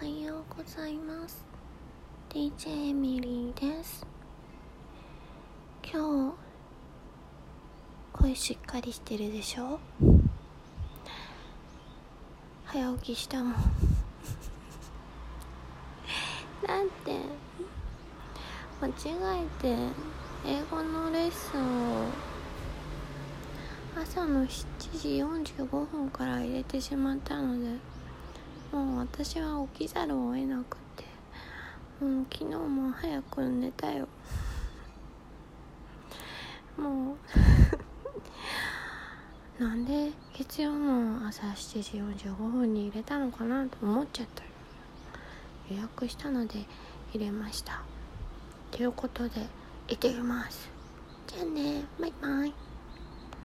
おはようございます。DJ エミリーです。今日声しっかりしてるでしょ？早起きしたもん。なんて？間違えて英語のレッスンを。朝の7時45分から入れてしまったので。もう私は起きざるを得なくてもう昨日も早く寝たよ。もう なんで月曜の朝7時45分に入れたのかなと思っちゃった。予約したので入れました。ということで行ってきます。じゃあね。バイバイ。